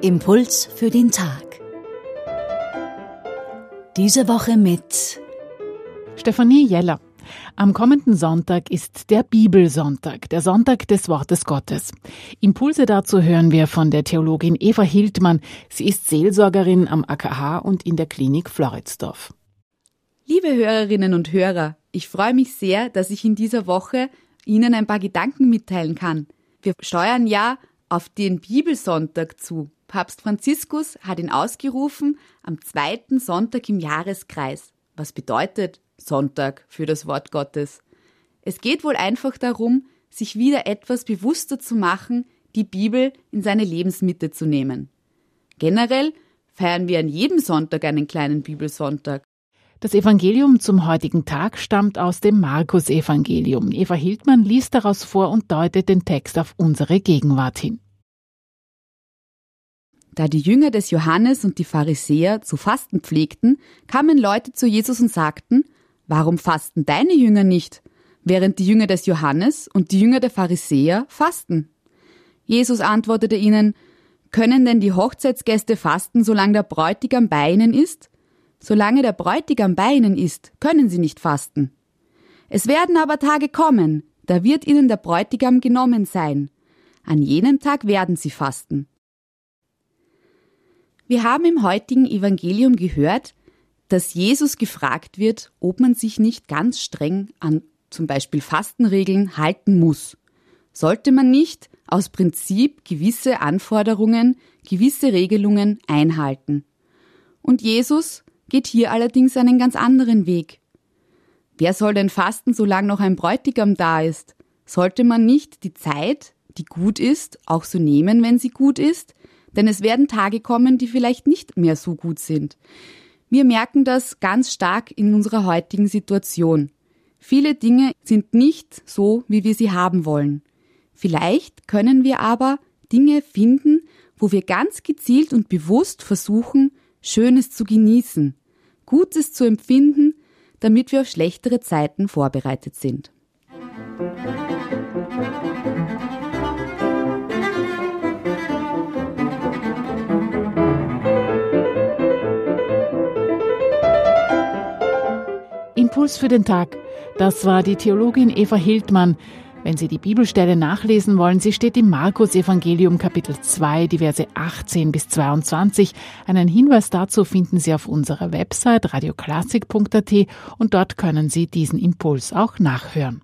Impuls für den Tag. Diese Woche mit Stefanie Jeller. Am kommenden Sonntag ist der Bibelsonntag, der Sonntag des Wortes Gottes. Impulse dazu hören wir von der Theologin Eva Hildmann. Sie ist Seelsorgerin am AKH und in der Klinik Floridsdorf. Liebe Hörerinnen und Hörer, ich freue mich sehr, dass ich in dieser Woche Ihnen ein paar Gedanken mitteilen kann. Wir steuern ja auf den Bibelsonntag zu. Papst Franziskus hat ihn ausgerufen am zweiten Sonntag im Jahreskreis. Was bedeutet Sonntag für das Wort Gottes? Es geht wohl einfach darum, sich wieder etwas bewusster zu machen, die Bibel in seine Lebensmitte zu nehmen. Generell feiern wir an jedem Sonntag einen kleinen Bibelsonntag. Das Evangelium zum heutigen Tag stammt aus dem Markus-Evangelium. Eva Hildmann liest daraus vor und deutet den Text auf unsere Gegenwart hin. Da die Jünger des Johannes und die Pharisäer zu fasten pflegten, kamen Leute zu Jesus und sagten, Warum fasten deine Jünger nicht, während die Jünger des Johannes und die Jünger der Pharisäer fasten? Jesus antwortete ihnen, Können denn die Hochzeitsgäste fasten, solange der Bräutigam bei ihnen ist? Solange der Bräutigam bei ihnen ist, können sie nicht fasten. Es werden aber Tage kommen, da wird ihnen der Bräutigam genommen sein. An jenem Tag werden sie fasten. Wir haben im heutigen Evangelium gehört, dass Jesus gefragt wird, ob man sich nicht ganz streng an zum Beispiel Fastenregeln halten muss. Sollte man nicht aus Prinzip gewisse Anforderungen, gewisse Regelungen einhalten. Und Jesus geht hier allerdings einen ganz anderen Weg. Wer soll denn fasten, solange noch ein Bräutigam da ist? Sollte man nicht die Zeit, die gut ist, auch so nehmen, wenn sie gut ist, denn es werden Tage kommen, die vielleicht nicht mehr so gut sind. Wir merken das ganz stark in unserer heutigen Situation. Viele Dinge sind nicht so, wie wir sie haben wollen. Vielleicht können wir aber Dinge finden, wo wir ganz gezielt und bewusst versuchen, Schönes zu genießen, Gutes zu empfinden, damit wir auf schlechtere Zeiten vorbereitet sind. Impuls für den Tag. Das war die Theologin Eva Hildmann. Wenn Sie die Bibelstelle nachlesen wollen, sie steht im Markus Evangelium Kapitel 2, die Verse 18 bis 22. Einen Hinweis dazu finden Sie auf unserer Website radioklassik.at und dort können Sie diesen Impuls auch nachhören.